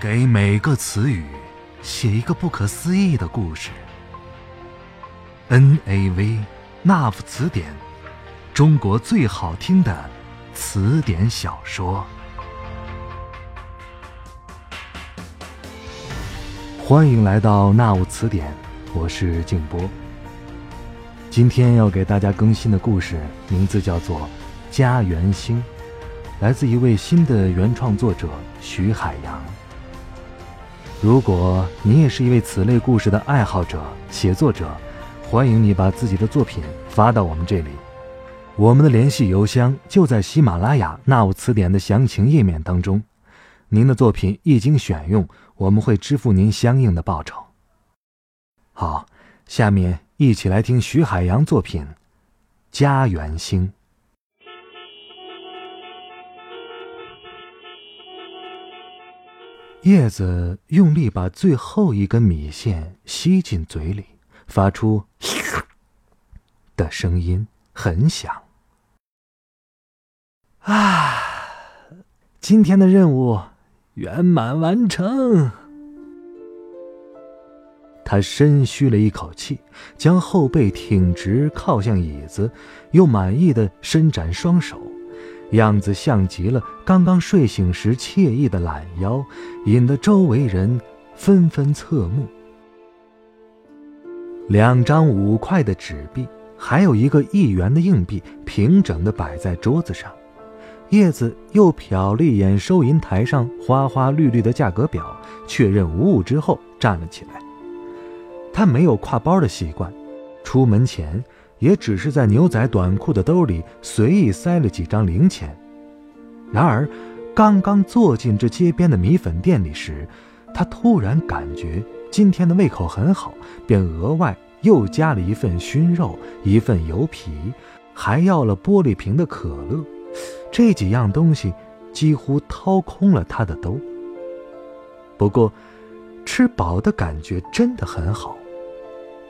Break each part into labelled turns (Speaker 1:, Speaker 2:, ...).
Speaker 1: 给每个词语写一个不可思议的故事。N A V 那夫词典，中国最好听的词典小说。欢迎来到那吾词典，我是静波。今天要给大家更新的故事名字叫做《家园星》，来自一位新的原创作者徐海洋。如果你也是一位此类故事的爱好者、写作者，欢迎你把自己的作品发到我们这里。我们的联系邮箱就在喜马拉雅那吾词典的详情页面当中。您的作品一经选用，我们会支付您相应的报酬。好，下面一起来听徐海洋作品《家园星》。叶子用力把最后一根米线吸进嘴里，发出“的声音，很响。啊，今天的任务圆满完成。他深吁了一口气，将后背挺直，靠向椅子，又满意的伸展双手。样子像极了刚刚睡醒时惬意的懒腰，引得周围人纷纷侧目。两张五块的纸币，还有一个一元的硬币，平整的摆在桌子上。叶子又瞟了一眼收银台上花花绿绿的价格表，确认无误之后，站了起来。他没有挎包的习惯，出门前。也只是在牛仔短裤的兜里随意塞了几张零钱。然而，刚刚坐进这街边的米粉店里时，他突然感觉今天的胃口很好，便额外又加了一份熏肉，一份油皮，还要了玻璃瓶的可乐。这几样东西几乎掏空了他的兜。不过，吃饱的感觉真的很好。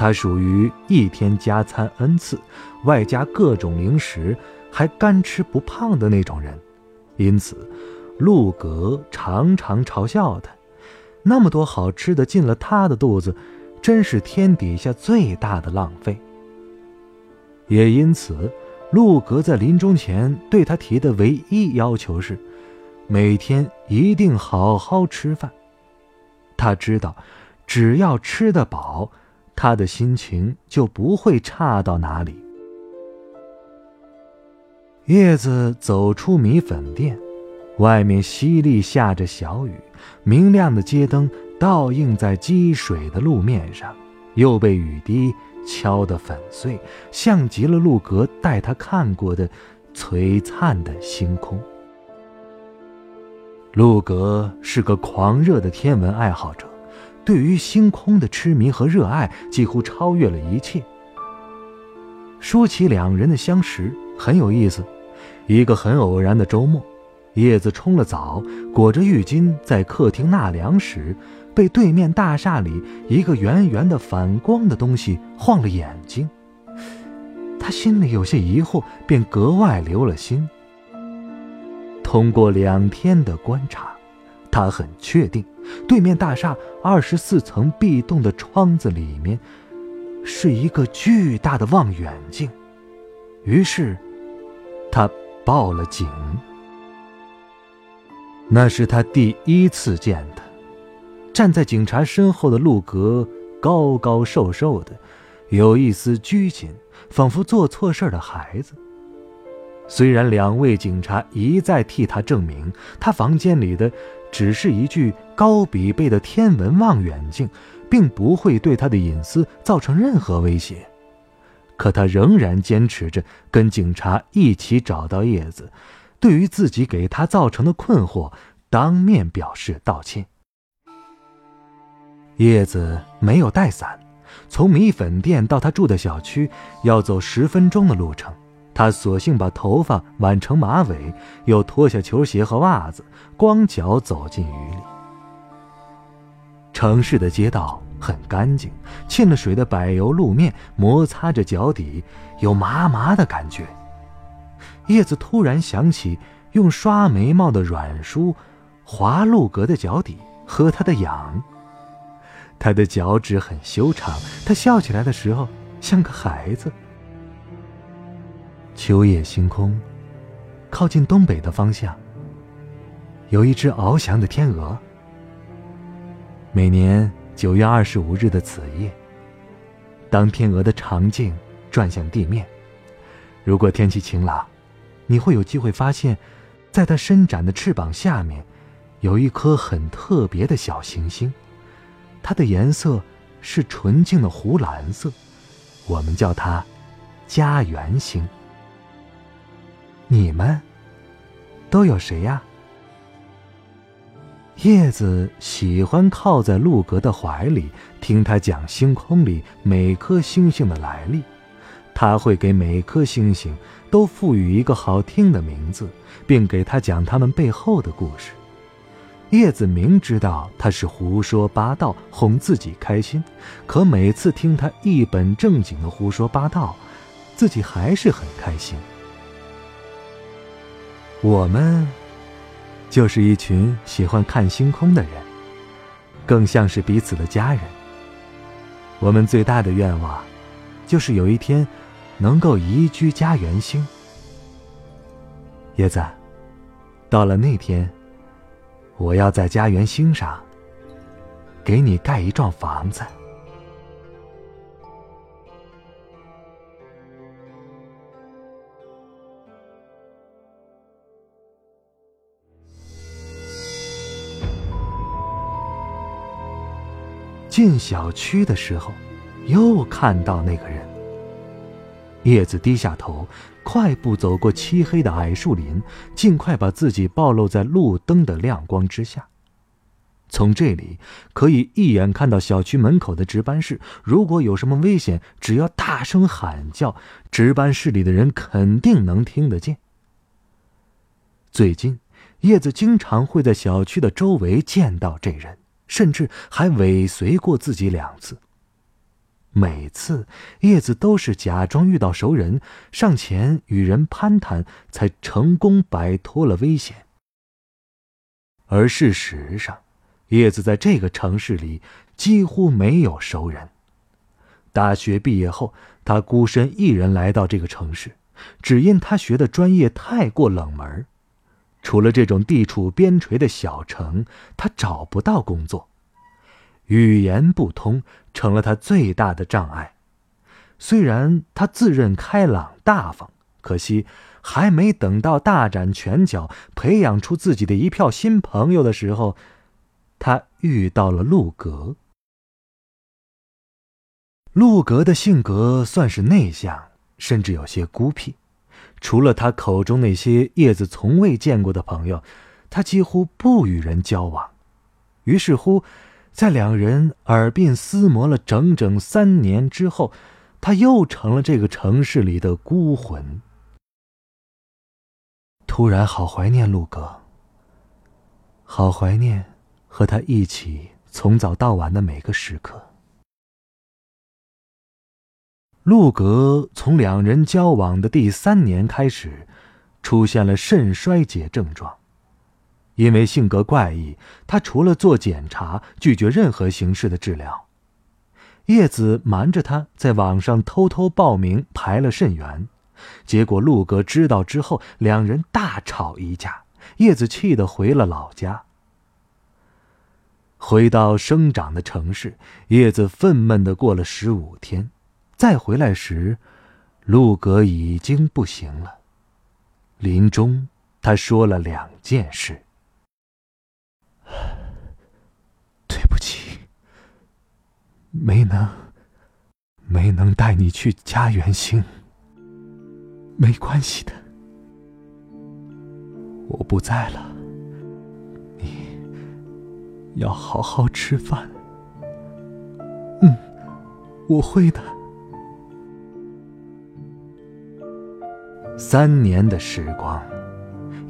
Speaker 1: 他属于一天加餐 n 次，外加各种零食，还干吃不胖的那种人，因此，陆格常常嘲笑他，那么多好吃的进了他的肚子，真是天底下最大的浪费。也因此，陆格在临终前对他提的唯一要求是，每天一定好好吃饭。他知道，只要吃得饱。他的心情就不会差到哪里。叶子走出米粉店，外面淅沥下着小雨，明亮的街灯倒映在积水的路面上，又被雨滴敲得粉碎，像极了路格带他看过的璀璨的星空。路格是个狂热的天文爱好者。对于星空的痴迷和热爱，几乎超越了一切。说起两人的相识，很有意思。一个很偶然的周末，叶子冲了澡，裹着浴巾在客厅纳凉时，被对面大厦里一个圆圆的反光的东西晃了眼睛。他心里有些疑惑，便格外留了心。通过两天的观察。他很确定，对面大厦二十四层壁洞的窗子里面，是一个巨大的望远镜。于是，他报了警。那是他第一次见他。站在警察身后的路格，高高瘦瘦的，有一丝拘谨，仿佛做错事的孩子。虽然两位警察一再替他证明，他房间里的只是一具高比倍的天文望远镜，并不会对他的隐私造成任何威胁，可他仍然坚持着跟警察一起找到叶子，对于自己给他造成的困惑，当面表示道歉。叶子没有带伞，从米粉店到他住的小区要走十分钟的路程。他索性把头发挽成马尾，又脱下球鞋和袜子，光脚走进雨里。城市的街道很干净，沁了水的柏油路面摩擦着脚底，有麻麻的感觉。叶子突然想起用刷眉毛的软梳划路格的脚底，喝他的痒。他的脚趾很修长，他笑起来的时候像个孩子。秋夜星空，靠近东北的方向，有一只翱翔的天鹅。每年九月二十五日的子夜，当天鹅的长颈转向地面，如果天气晴朗，你会有机会发现，在它伸展的翅膀下面，有一颗很特别的小行星。它的颜色是纯净的湖蓝色，我们叫它家园星。你们都有谁呀？叶子喜欢靠在陆格的怀里，听他讲星空里每颗星星的来历。他会给每颗星星都赋予一个好听的名字，并给他讲他们背后的故事。叶子明知道他是胡说八道，哄自己开心，可每次听他一本正经的胡说八道，自己还是很开心。我们，就是一群喜欢看星空的人，更像是彼此的家人。我们最大的愿望，就是有一天，能够移居家园星。叶子，到了那天。我要在家园星上给你盖一幢房子。进小区的时候，又看到那个人。叶子低下头。快步走过漆黑的矮树林，尽快把自己暴露在路灯的亮光之下。从这里可以一眼看到小区门口的值班室。如果有什么危险，只要大声喊叫，值班室里的人肯定能听得见。最近，叶子经常会在小区的周围见到这人，甚至还尾随过自己两次。每次叶子都是假装遇到熟人，上前与人攀谈，才成功摆脱了危险。而事实上，叶子在这个城市里几乎没有熟人。大学毕业后，他孤身一人来到这个城市，只因他学的专业太过冷门，除了这种地处边陲的小城，他找不到工作。语言不通成了他最大的障碍。虽然他自认开朗大方，可惜还没等到大展拳脚，培养出自己的一票新朋友的时候，他遇到了陆格。陆格的性格算是内向，甚至有些孤僻。除了他口中那些叶子从未见过的朋友，他几乎不与人交往。于是乎。在两人耳鬓厮磨了整整三年之后，他又成了这个城市里的孤魂。突然，好怀念陆哥，好怀念和他一起从早到晚的每个时刻。陆格从两人交往的第三年开始，出现了肾衰竭症状。因为性格怪异，他除了做检查，拒绝任何形式的治疗。叶子瞒着他在网上偷偷报名排了肾源，结果陆格知道之后，两人大吵一架。叶子气得回了老家。回到生长的城市，叶子愤懑的过了十五天，再回来时，陆格已经不行了。临终，他说了两件事。对不起，没能，没能带你去家园星。没关系的，我不在了，你要好好吃饭。嗯，我会的。三年的时光，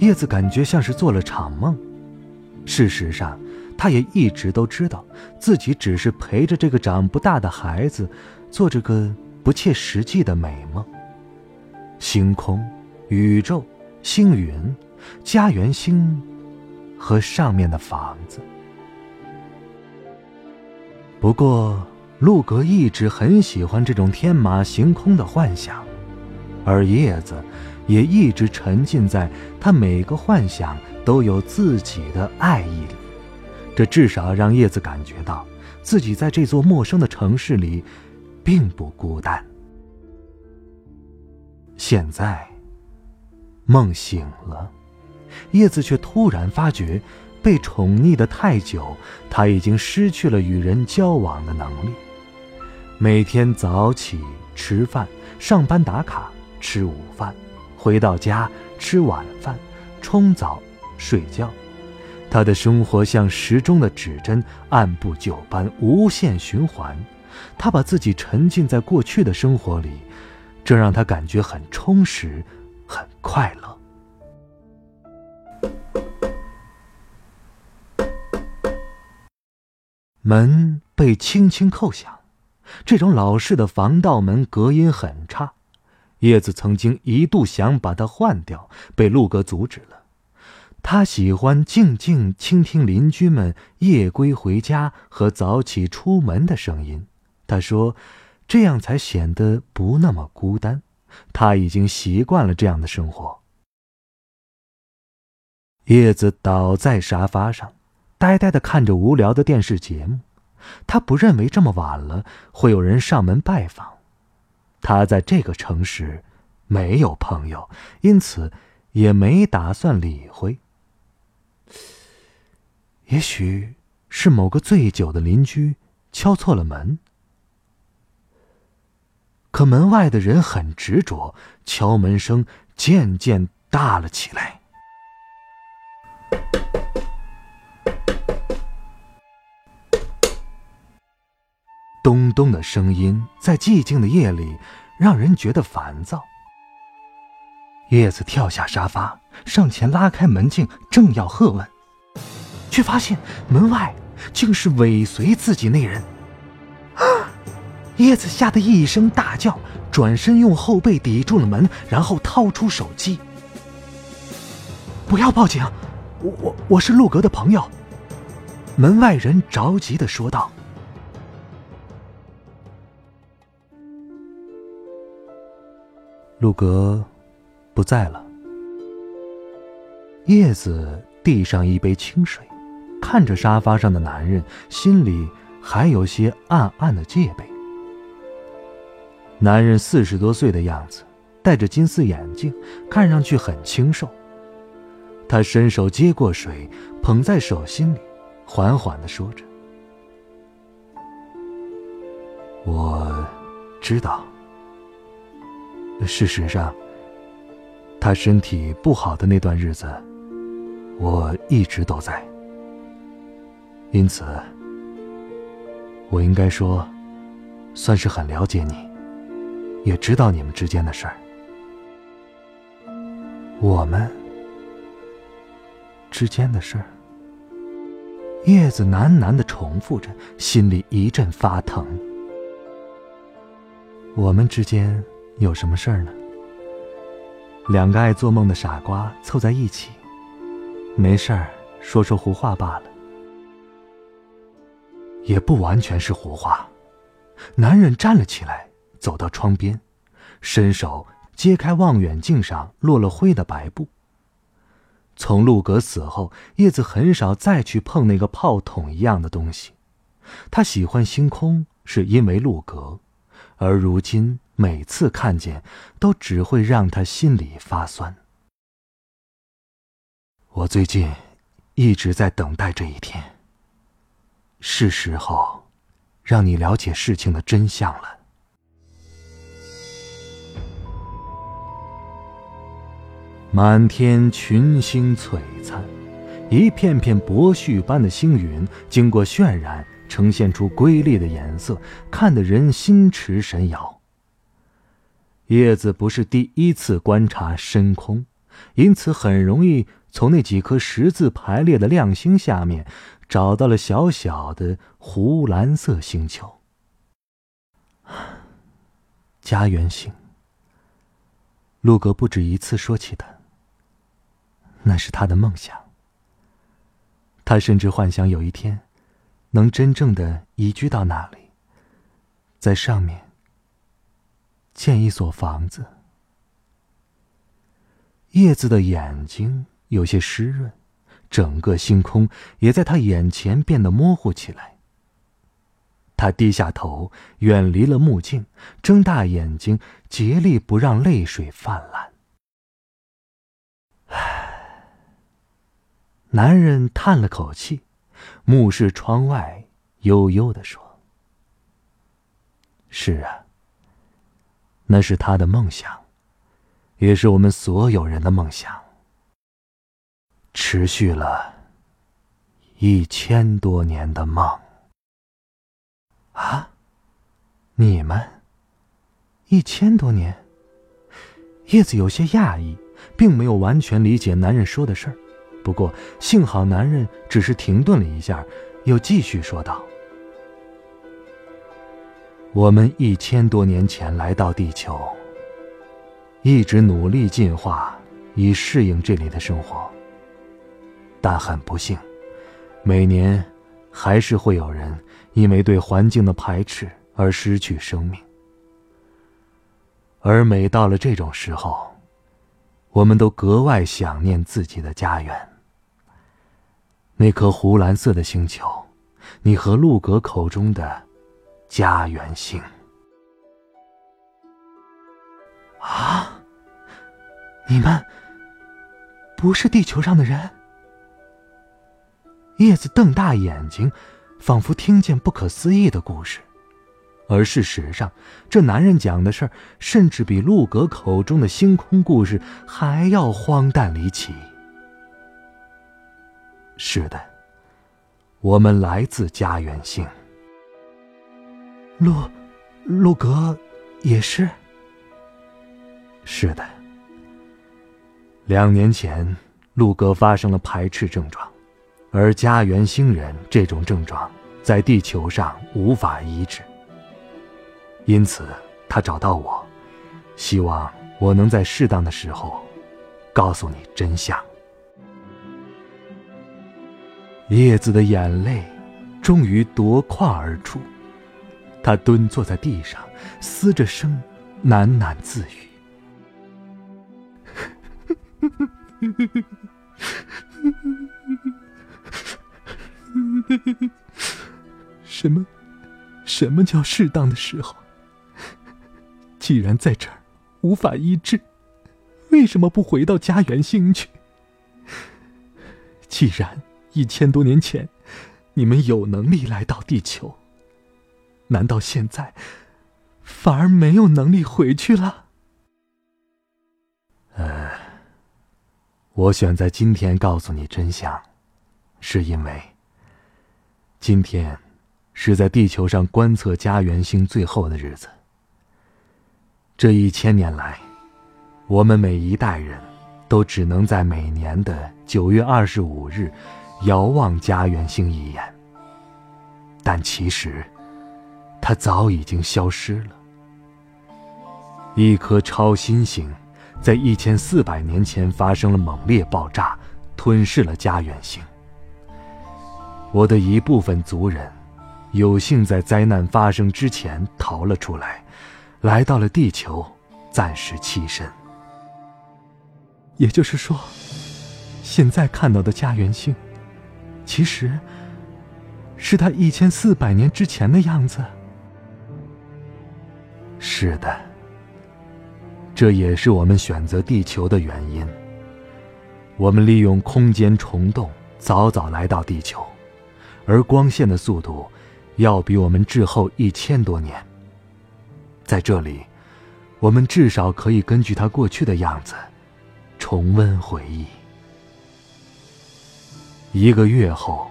Speaker 1: 叶子感觉像是做了场梦。事实上，他也一直都知道，自己只是陪着这个长不大的孩子，做着个不切实际的美梦。星空、宇宙、星云、家园星和上面的房子，不过，陆格一直很喜欢这种天马行空的幻想，而叶子也一直沉浸在他每个幻想都有自己的爱意里。这至少让叶子感觉到自己在这座陌生的城市里并不孤单。现在，梦醒了，叶子却突然发觉。被宠溺的太久，他已经失去了与人交往的能力。每天早起吃饭、上班打卡、吃午饭，回到家吃晚饭、冲澡、睡觉，他的生活像时钟的指针，按部就班，无限循环。他把自己沉浸在过去的生活里，这让他感觉很充实，很快乐。门被轻轻扣响，这种老式的防盗门隔音很差。叶子曾经一度想把它换掉，被陆哥阻止了。他喜欢静静倾听邻居们夜归回家和早起出门的声音。他说，这样才显得不那么孤单。他已经习惯了这样的生活。叶子倒在沙发上。呆呆的看着无聊的电视节目，他不认为这么晚了会有人上门拜访。他在这个城市没有朋友，因此也没打算理会。也许是某个醉酒的邻居敲错了门，可门外的人很执着，敲门声渐渐大了起来。咚咚的声音在寂静的夜里让人觉得烦躁。叶子跳下沙发，上前拉开门镜，正要喝问，却发现门外竟是尾随自己那人。啊！叶子吓得一声大叫，转身用后背抵住了门，然后掏出手机。不要报警，我我我是陆格的朋友。门外人着急的说道。陆格不在了。叶子递上一杯清水，看着沙发上的男人，心里还有些暗暗的戒备。男人四十多岁的样子，戴着金丝眼镜，看上去很清瘦。他伸手接过水，捧在手心里，缓缓的说着：“我知道。”事实上，他身体不好的那段日子，我一直都在。因此，我应该说，算是很了解你，也知道你们之间的事儿。我们之间的事儿，叶子喃喃的重复着，心里一阵发疼。我们之间。有什么事儿呢？两个爱做梦的傻瓜凑在一起，没事儿说说胡话罢了。也不完全是胡话。男人站了起来，走到窗边，伸手揭开望远镜上落了灰的白布。从陆格死后，叶子很少再去碰那个炮筒一样的东西。他喜欢星空，是因为陆格，而如今。每次看见，都只会让他心里发酸。我最近一直在等待这一天。是时候，让你了解事情的真相了。满天群星璀璨，一片片薄絮般的星云，经过渲染，呈现出瑰丽的颜色，看得人心驰神摇。叶子不是第一次观察深空，因此很容易从那几颗十字排列的亮星下面，找到了小小的湖蓝色星球。家园星。陆格不止一次说起他，那是他的梦想。他甚至幻想有一天，能真正的移居到那里，在上面建一所房子。叶子的眼睛有些湿润，整个星空也在他眼前变得模糊起来。他低下头，远离了目镜，睁大眼睛，竭力不让泪水泛滥。唉，男人叹了口气，目视窗外，悠悠的说：“是啊，那是他的梦想，也是我们所有人的梦想。持续了一千多年的梦。”啊！你们一千多年，叶子有些讶异，并没有完全理解男人说的事儿。不过幸好男人只是停顿了一下，又继续说道：“我们一千多年前来到地球，一直努力进化，以适应这里的生活。但很不幸，每年还是会有人。”因为对环境的排斥而失去生命，而每到了这种时候，我们都格外想念自己的家园。那颗湖蓝色的星球，你和陆格口中的家园星。啊！你们不是地球上的人？叶子瞪大眼睛。仿佛听见不可思议的故事，而事实上，这男人讲的事儿，甚至比陆格口中的星空故事还要荒诞离奇。是的，我们来自家园星。陆，陆格，也是。是的，两年前，陆格发生了排斥症状。而家园星人这种症状在地球上无法医治，因此他找到我，希望我能在适当的时候告诉你真相。叶子的眼泪终于夺眶而出，他蹲坐在地上，嘶着声喃喃自语。什么？什么叫适当的时候？既然在这儿无法医治，为什么不回到家园星去？既然一千多年前你们有能力来到地球，难道现在反而没有能力回去了？呃，我选在今天告诉你真相，是因为。今天，是在地球上观测家园星最后的日子。这一千年来，我们每一代人都只能在每年的九月二十五日遥望家园星一眼。但其实，它早已经消失了。一颗超新星在一千四百年前发生了猛烈爆炸，吞噬了家园星。我的一部分族人，有幸在灾难发生之前逃了出来，来到了地球，暂时栖身。也就是说，现在看到的家园星，其实是他一千四百年之前的样子。是的，这也是我们选择地球的原因。我们利用空间虫洞，早早来到地球。而光线的速度，要比我们滞后一千多年。在这里，我们至少可以根据它过去的样子，重温回忆。一个月后，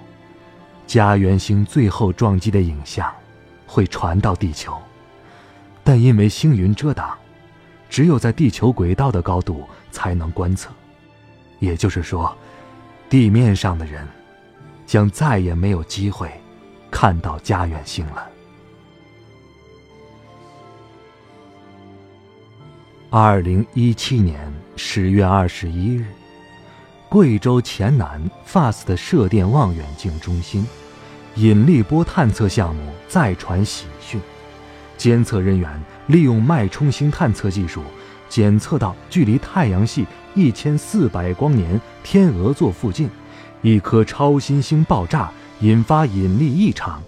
Speaker 1: 家园星最后撞击的影像会传到地球，但因为星云遮挡，只有在地球轨道的高度才能观测。也就是说，地面上的人。将再也没有机会看到家园星了。二零一七年十月二十一日，贵州黔南 FAST 射电望远镜中心引力波探测项目再传喜讯，监测人员利用脉冲星探测技术，检测到距离太阳系一千四百光年天鹅座附近，一颗超新星爆炸，引发引力异常。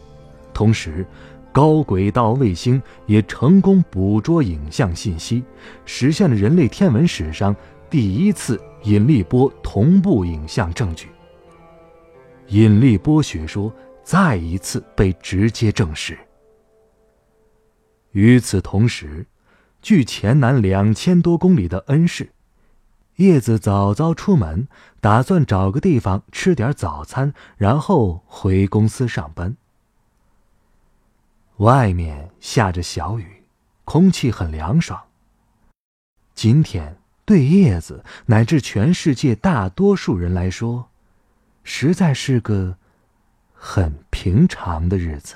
Speaker 1: 同时，高轨道卫星也成功捕捉影像信息，实现了人类天文史上第一次引力波同步影像证据。引力波学说。再一次被直接证实。与此同时，距黔南两千多公里的恩市，叶子早早出门，打算找个地方吃点早餐，然后回公司上班。外面下着小雨，空气很凉爽。今天对叶子乃至全世界大多数人来说，实在是个。很平常的日子。